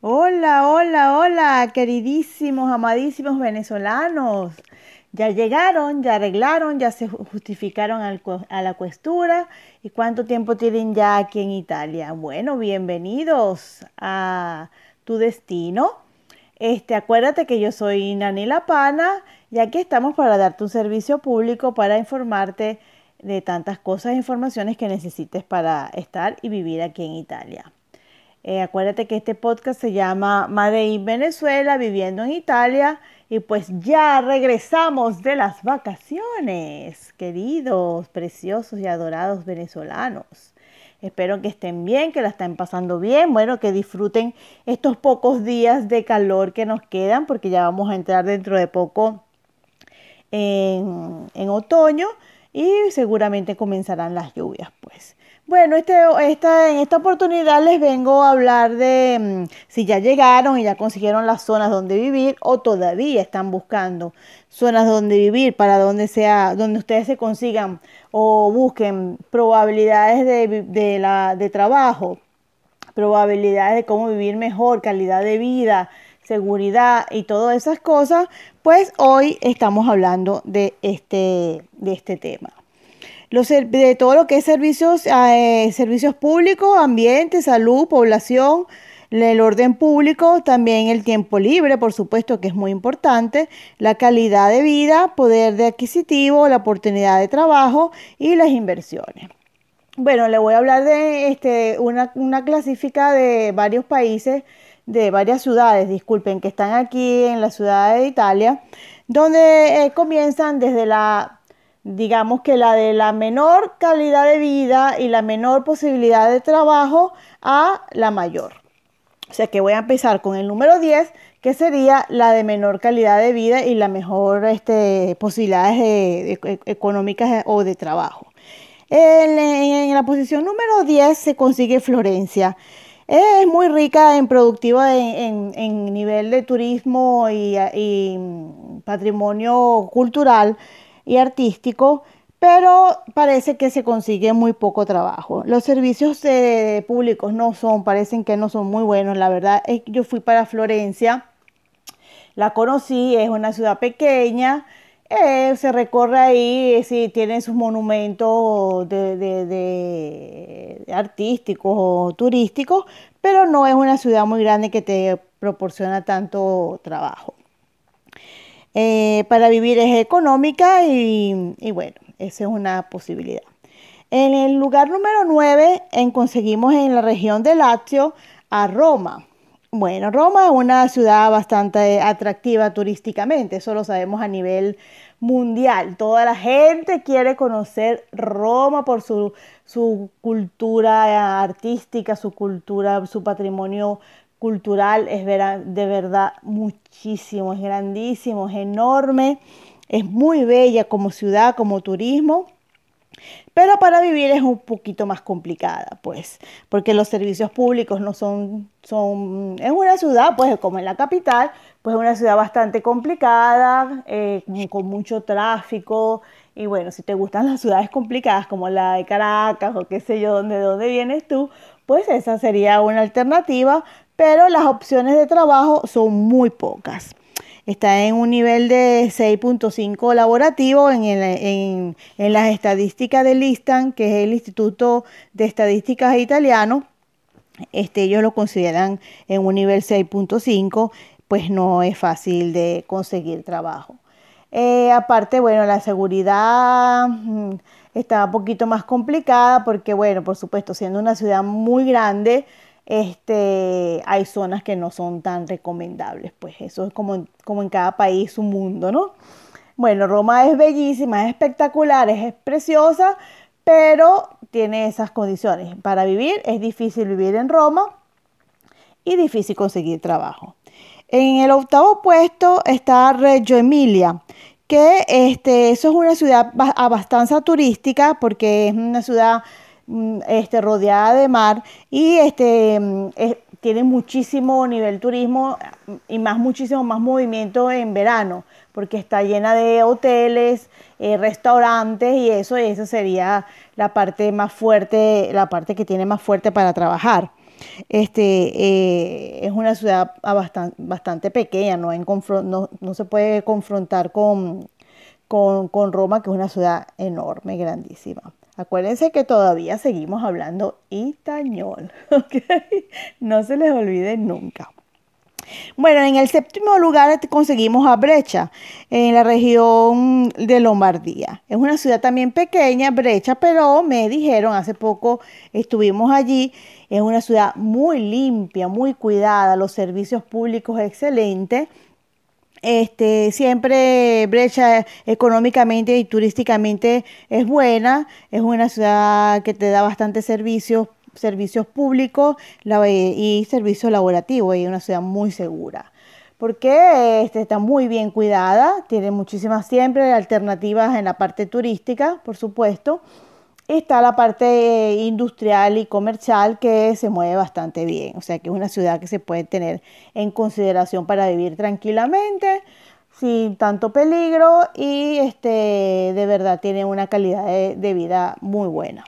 Hola, hola, hola, queridísimos, amadísimos venezolanos. Ya llegaron, ya arreglaron, ya se justificaron al a la cuestura. ¿Y cuánto tiempo tienen ya aquí en Italia? Bueno, bienvenidos a tu destino. Este, acuérdate que yo soy Nani La Pana y aquí estamos para darte un servicio público para informarte de tantas cosas e informaciones que necesites para estar y vivir aquí en Italia. Eh, acuérdate que este podcast se llama Made in Venezuela, viviendo en Italia. Y pues ya regresamos de las vacaciones, queridos, preciosos y adorados venezolanos. Espero que estén bien, que la estén pasando bien, bueno, que disfruten estos pocos días de calor que nos quedan, porque ya vamos a entrar dentro de poco en, en otoño y seguramente comenzarán las lluvias, pues. Bueno, este, esta, en esta oportunidad les vengo a hablar de mm, si ya llegaron y ya consiguieron las zonas donde vivir o todavía están buscando zonas donde vivir para donde sea, donde ustedes se consigan o busquen probabilidades de, de, la, de trabajo, probabilidades de cómo vivir mejor, calidad de vida, seguridad y todas esas cosas, pues hoy estamos hablando de este, de este tema de todo lo que es servicios, eh, servicios públicos, ambiente, salud, población, el orden público, también el tiempo libre, por supuesto que es muy importante, la calidad de vida, poder de adquisitivo, la oportunidad de trabajo y las inversiones. Bueno, le voy a hablar de este, una, una clásica de varios países, de varias ciudades, disculpen, que están aquí en la ciudad de Italia, donde eh, comienzan desde la digamos que la de la menor calidad de vida y la menor posibilidad de trabajo a la mayor. O sea que voy a empezar con el número 10, que sería la de menor calidad de vida y la mejor este, posibilidades económicas o de trabajo. En, la posición número 10 se consigue Florencia. Es muy rica en productiva en, nivel de turismo y, y patrimonio cultural y artístico, pero parece que se consigue muy poco trabajo. Los servicios eh, públicos no son, parecen que no son muy buenos. La verdad es que yo fui para Florencia, la conocí, es una ciudad pequeña, eh, se recorre ahí, sí, tiene sus monumentos de, artísticos o turísticos, pero no es una ciudad muy grande que te proporciona tanto trabajo. Eh, para vivir es económica y, bueno, esa es una posibilidad. En el lugar número 9 en, conseguimos en la región de Lazio a Roma. Bueno, Roma es una ciudad bastante atractiva turísticamente, eso lo sabemos a nivel mundial. Toda la gente quiere conocer Roma por su, su cultura artística, su cultura, su patrimonio cultural es de verdad muchísimo, es grandísimo, es enorme, es muy bella como ciudad, como turismo. Pero para vivir es un poquito más complicada, pues, porque los servicios públicos no son, son, es una ciudad, pues, como en la capital, pues es una ciudad bastante complicada, eh, con mucho tráfico, y bueno, si te gustan las ciudades complicadas como la de Caracas o qué sé yo, donde, dónde vienes tú, pues esa sería una alternativa, pero las opciones de trabajo son muy pocas. Está en un nivel de 6.5 laborativo en, las estadísticas del ISTAN, que es el Instituto de Estadísticas Italiano. Este, ellos lo consideran en un nivel 6.5, pues no es fácil de conseguir trabajo. Eh, aparte, bueno, la seguridad mm, está un poquito más complicada porque, bueno, por supuesto, siendo una ciudad muy grande, este, hay zonas que no son tan recomendables. Pues eso es como, como en cada país un mundo, ¿no? Bueno, Roma es bellísima, es espectacular, es preciosa, pero tiene esas condiciones. Para vivir es difícil vivir en Roma y difícil conseguir trabajo. En el octavo puesto está Reggio Emilia, que este, eso es una ciudad bastante turística porque es una ciudad este, rodeada de mar y este, mm, tiene muchísimo nivel turismo y más muchísimo más movimiento en verano porque está llena de hoteles, eh, restaurantes y eso, eso sería la parte más fuerte, la parte que tiene más fuerte para trabajar. Este, eh, es una ciudad bastante, bastante pequeña, no, no, se puede confrontar con, con, con Roma, que es una ciudad enorme, grandísima. Acuérdense que todavía seguimos hablando itañol, ¿ok? No se les olvide nunca. Bueno, en el séptimo lugar conseguimos a Brecha, en la región de Lombardía. Es una ciudad también pequeña, Brecha, pero me dijeron, hace poco estuvimos allí, es una ciudad muy limpia, muy cuidada, los servicios públicos excelentes. Este, siempre Brecha económicamente y turísticamente es buena, es una ciudad que te da bastantes servicios servicios públicos y servicios laborativos y una ciudad muy segura. Porque este, está muy bien cuidada, tiene muchísimas siempre alternativas en la parte turística, por supuesto. Está la parte industrial y comercial que se mueve bastante bien. O sea que es una ciudad que se puede tener en consideración para vivir tranquilamente, sin tanto peligro y este, de verdad tiene una calidad de vida muy buena.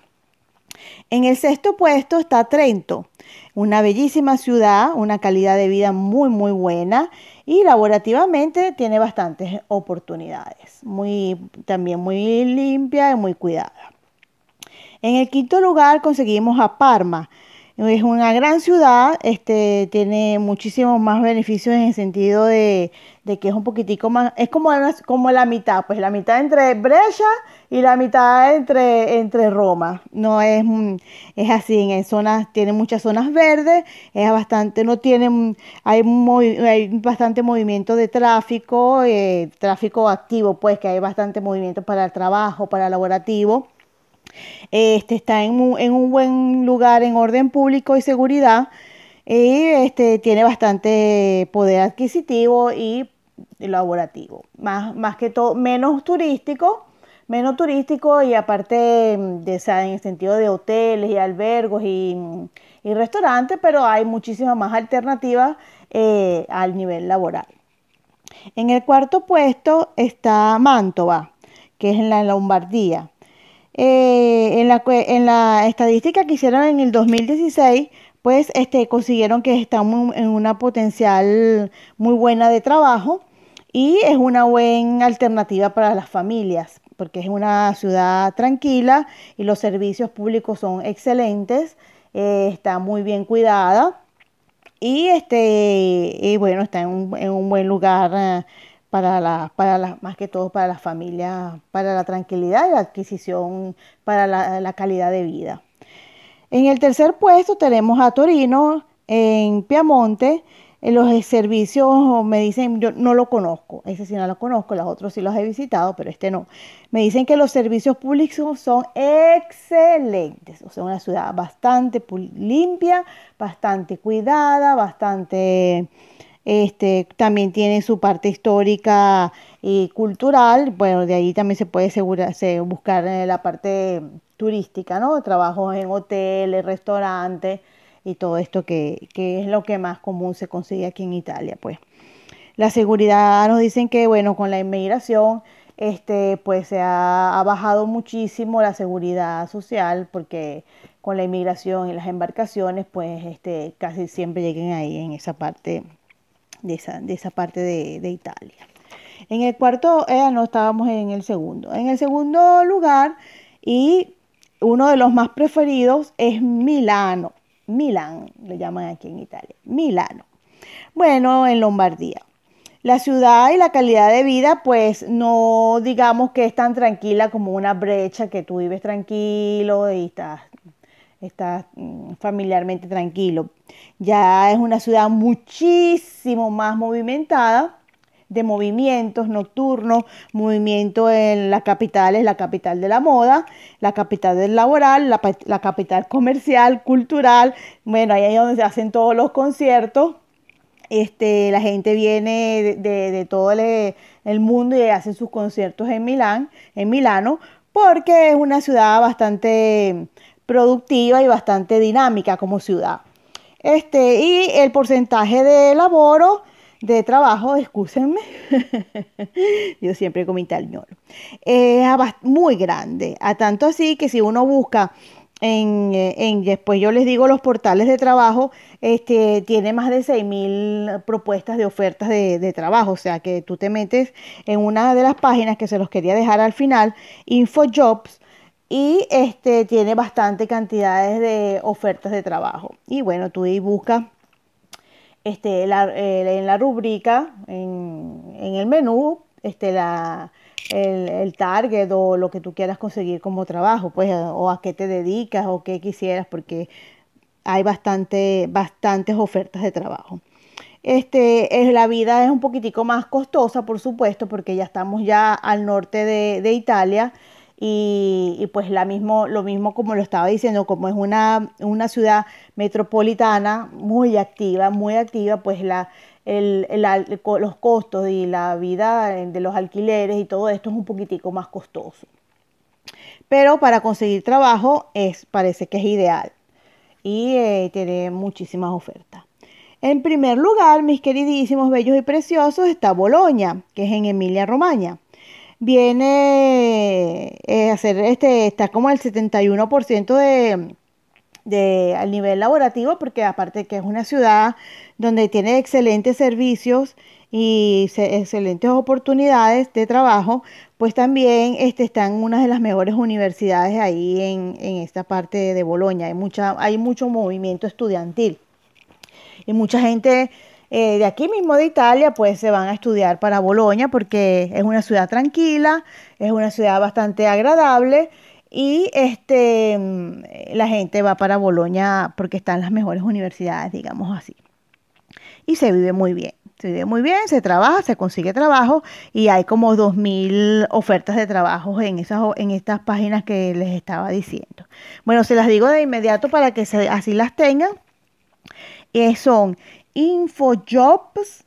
En el sexto puesto está Trento, una bellísima ciudad, una calidad de vida muy, muy buena y laborativamente tiene bastantes oportunidades. Muy, también muy limpia y muy cuidada. En el quinto lugar conseguimos a Parma, es una gran ciudad, este, tiene muchísimos más beneficios en el sentido de, que es un poquitico más, es como, como la mitad, pues la mitad entre Brescia y la mitad entre, entre Roma. No es, es así, en zonas, tiene muchas zonas verdes, es bastante, no tiene, hay, hay bastante movimiento de tráfico, eh, tráfico activo, pues que hay bastante movimiento para el trabajo, para el laborativo. Este, está en un, buen lugar en orden público y seguridad y este, tiene bastante poder adquisitivo y laborativo. Más, más que todo, menos turístico, menos turístico y aparte de, en el sentido de hoteles y albergos y, restaurantes, pero hay muchísimas más alternativas eh, al nivel laboral. En el cuarto puesto está Mantova, que es en la Lombardía. Eh, en, la, en la estadística que hicieron en el 2016, pues este, consiguieron que estamos en una potencial muy buena de trabajo y es una buena alternativa para las familias, porque es una ciudad tranquila y los servicios públicos son excelentes, eh, está muy bien cuidada y, este, y bueno, está en un, en un buen lugar. Eh, para la, para la, más que todo para las familias, para la tranquilidad y la adquisición, para la, calidad de vida. En el tercer puesto tenemos a Torino, en Piamonte. En los servicios me dicen, yo no lo conozco, ese sí no lo conozco, los otros sí los he visitado, pero este no. Me dicen que los servicios públicos son excelentes, o sea, una ciudad bastante limpia, bastante cuidada, bastante este, también tiene su parte histórica y cultural. Bueno, de ahí también se puede buscar eh, la parte turística, ¿no? Trabajos en hoteles, restaurantes y todo esto que, es lo que más común se consigue aquí en Italia, pues. La seguridad nos dicen que, bueno, con la inmigración, este, pues se ha, ha bajado muchísimo la seguridad social porque con la inmigración y las embarcaciones, pues este, casi siempre lleguen ahí en esa parte de esa, de esa parte de, Italia. En el cuarto, eh, no estábamos en el segundo. En el segundo lugar, y uno de los más preferidos es Milano. Milán, le llaman aquí en Italia. Milano. Bueno, en Lombardía. La ciudad y la calidad de vida, pues no digamos que es tan tranquila como una brecha que tú vives tranquilo y estás está mm, familiarmente tranquilo. Ya es una ciudad muchísimo más movimentada de movimientos nocturnos, movimiento en la capital, es la capital de la moda, la capital del laboral, la, capital comercial, cultural, bueno, ahí es donde se hacen todos los conciertos, este, la gente viene de, todo el, el, mundo y hace sus conciertos en Milán, en Milano, porque es una ciudad bastante productiva y bastante dinámica como ciudad. Este, y el porcentaje de laboro, de trabajo, excúsenme, yo siempre comí el es muy grande, a tanto así que si uno busca en, en, después yo les digo los portales de trabajo, este, tiene más de 6.000 propuestas de ofertas de, de, trabajo, o sea que tú te metes en una de las páginas que se los quería dejar al final, InfoJobs, y este, tiene bastante cantidades de ofertas de trabajo. Y bueno, tú ahí buscas este, eh, en la rúbrica, en, en el menú, este, la, el, target o lo que tú quieras conseguir como trabajo, pues, o a qué te dedicas o qué quisieras, porque hay bastante, bastantes ofertas de trabajo. Este, es, la vida es un poquitico más costosa, por supuesto, porque ya estamos ya al norte de, Italia y, pues lo mismo como lo estaba diciendo, como es una, una ciudad metropolitana muy activa, muy activa, pues los costos y la vida de los alquileres y todo esto es un poquitico más costoso. Pero para conseguir trabajo es, parece que es ideal y eh, tiene muchísimas ofertas. En primer lugar, mis queridísimos, bellos y preciosos, está Boloña, que es en Emilia Romagna. Viene eh, a ser, este, está como el 71% de, de, al nivel laborativo, porque aparte que es una ciudad donde tiene excelentes servicios y excelentes oportunidades de trabajo, pues también este, están una de las mejores universidades ahí en, esta parte de Bolonia. Hay, mucha, hay mucho movimiento estudiantil y mucha gente eh, de aquí mismo de Italia pues se van a estudiar para Bolonia porque es una ciudad tranquila, es una ciudad bastante agradable y este, mm, la gente va para Bolonia porque están las mejores universidades, digamos así. Y se vive muy bien. Se vive muy bien, se trabaja, se consigue trabajo y hay como 2.000 ofertas de trabajo en, esas, en estas páginas que les estaba diciendo. Bueno, se las digo de inmediato para que así las tengan. Eh, son Infojobs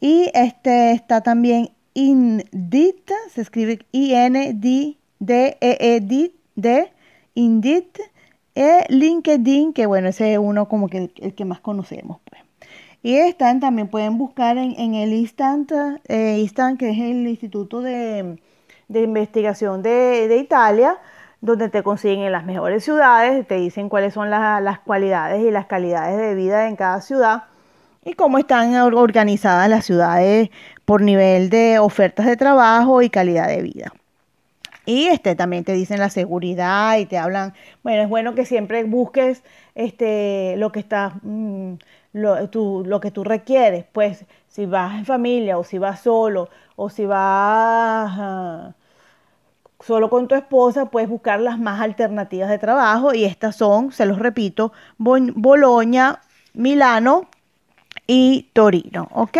y este está también Indeed, se escribe I-N-D-D-E-E-D de Indeed e LinkedIn, que bueno, ese es uno como que el, que más conocemos. Pues. Y están, también pueden buscar en, el Instant, eh, Instant, que es el Instituto de, Investigación de, Italia, donde te consiguen las mejores ciudades, te dicen cuáles son las cualidades y las calidades de vida en cada ciudad y cómo están organizadas las ciudades por nivel de ofertas de trabajo y calidad de vida. Y este, también te dicen la seguridad y te hablan, bueno, es bueno que siempre busques este, lo que está, mm, lo, lo que tú requieres, pues si vas en familia o si vas solo o si vas ah, solo con tu esposa, puedes buscar las más alternativas de trabajo y estas son, se los repito, Boloña, Milano y Torino, ¿ok?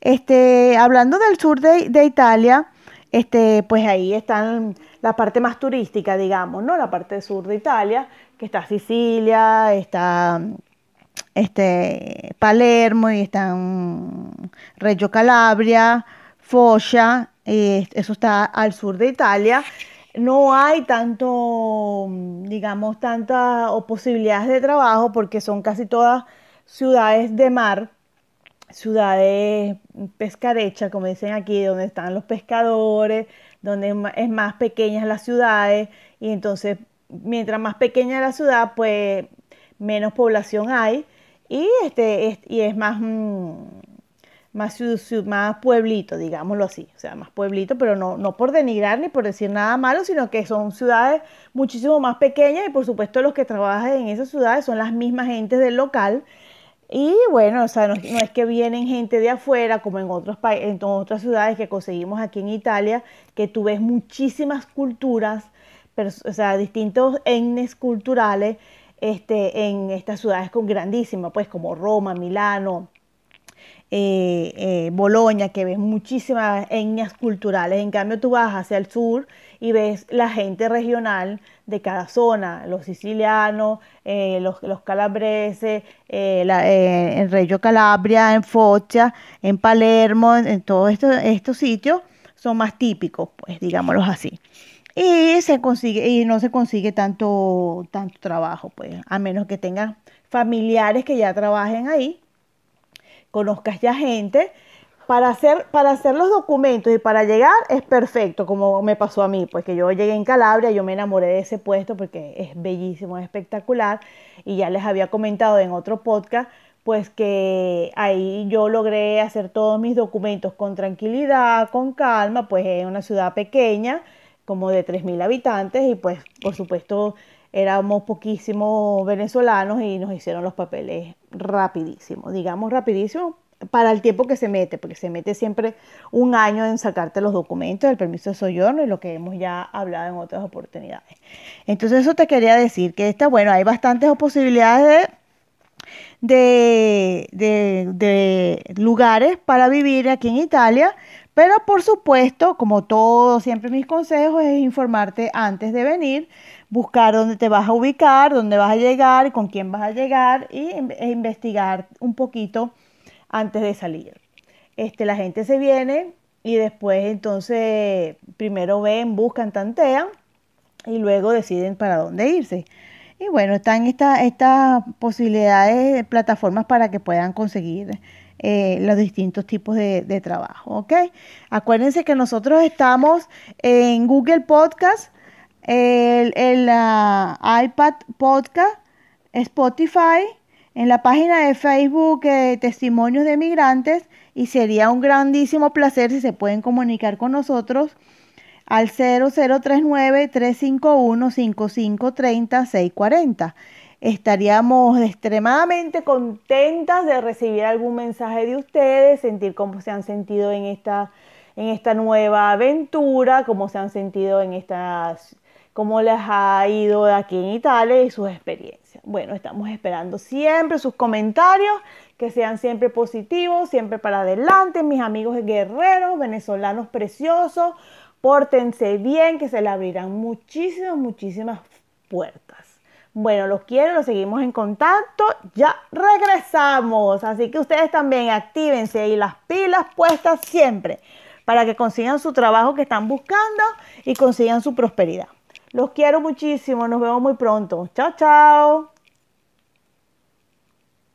Este, hablando del sur de, de Italia, este, pues ahí están la parte más turística, digamos, ¿no? La parte sur de Italia, que está Sicilia, está este, Palermo y está Reggio Calabria, Foggia, eso está al sur de Italia. No hay tanto, digamos, tantas posibilidades de trabajo porque son casi todas ciudades de mar ciudades pescarechas, como dicen aquí, donde están los pescadores, donde es más pequeñas las ciudades y entonces mientras más pequeña la ciudad, pues menos población hay y este es, y es más mm, más, más pueblito, digámoslo así, o sea, más pueblito, pero no, no por denigrar ni por decir nada malo, sino que son ciudades muchísimo más pequeñas y por supuesto los que trabajan en esas ciudades son las mismas gentes del local y bueno, o sea, no, es que vienen gente de afuera, como en, otros en otras ciudades que conseguimos aquí en Italia, que tú ves muchísimas culturas, o sea, distintos etnias culturales este, en estas ciudades con grandísimas, pues como Roma, Milano, eh, eh, Boloña, que ves muchísimas etnias culturales. En cambio, tú vas hacia el sur y ves la gente regional de cada zona, los sicilianos, eh, los, calabreses, en Reggio Calabria, en Foggia, en Palermo, en, todos estos, estos sitios son más típicos, pues digámoslo así. Y se consigue, y no se consigue tanto, tanto trabajo, pues, a menos que tengas familiares que ya trabajen ahí conozcas ya gente, para hacer, para hacer los documentos y para llegar es perfecto, como me pasó a mí, pues que yo llegué en Calabria, yo me enamoré de ese puesto porque es bellísimo, es espectacular, y ya les había comentado en otro podcast, pues que ahí yo logré hacer todos mis documentos con tranquilidad, con calma, pues en una ciudad pequeña, como de 3.000 habitantes, y pues por supuesto éramos poquísimos venezolanos y nos hicieron los papeles rapidísimo, digamos rapidísimo, para el tiempo que se mete, porque se mete siempre un año en sacarte los documentos, el permiso de soyorno y lo que hemos ya hablado en otras oportunidades. Entonces eso te quería decir, que está bueno, hay bastantes posibilidades de, de, de, lugares para vivir aquí en Italia, pero por supuesto, como todo, siempre mis consejos es informarte antes de venir, buscar dónde te vas a ubicar, dónde vas a llegar, con quién vas a llegar y, e investigar un poquito antes de salir. Este, la gente se viene y después entonces primero ven, buscan, tantean y luego deciden para dónde irse. Y bueno, están estas posibilidades, plataformas para que puedan conseguir eh, los distintos tipos de, trabajo, ¿ok? Acuérdense que nosotros estamos en Google Podcast, el, el iPad Podcast, Spotify, en la página de Facebook eh, Testimonios de Migrantes y sería un grandísimo placer si se pueden comunicar con nosotros al 0039-351-5530-640. Estaríamos extremadamente contentas de recibir algún mensaje de ustedes, sentir cómo se han sentido en esta, en esta nueva aventura, cómo se han sentido en estas, cómo les ha ido aquí en Italia y sus experiencias. Bueno, estamos esperando siempre sus comentarios, que sean siempre positivos, siempre para adelante, mis amigos guerreros, venezolanos preciosos, pórtense bien, que se le abrirán muchísimas, muchísimas puertas. Bueno, los quiero, los seguimos en contacto, ya regresamos, así que ustedes también actívense y las pilas puestas siempre para que consigan su trabajo que están buscando y consigan su prosperidad. Los quiero muchísimo, nos vemos muy pronto. Chao, chao.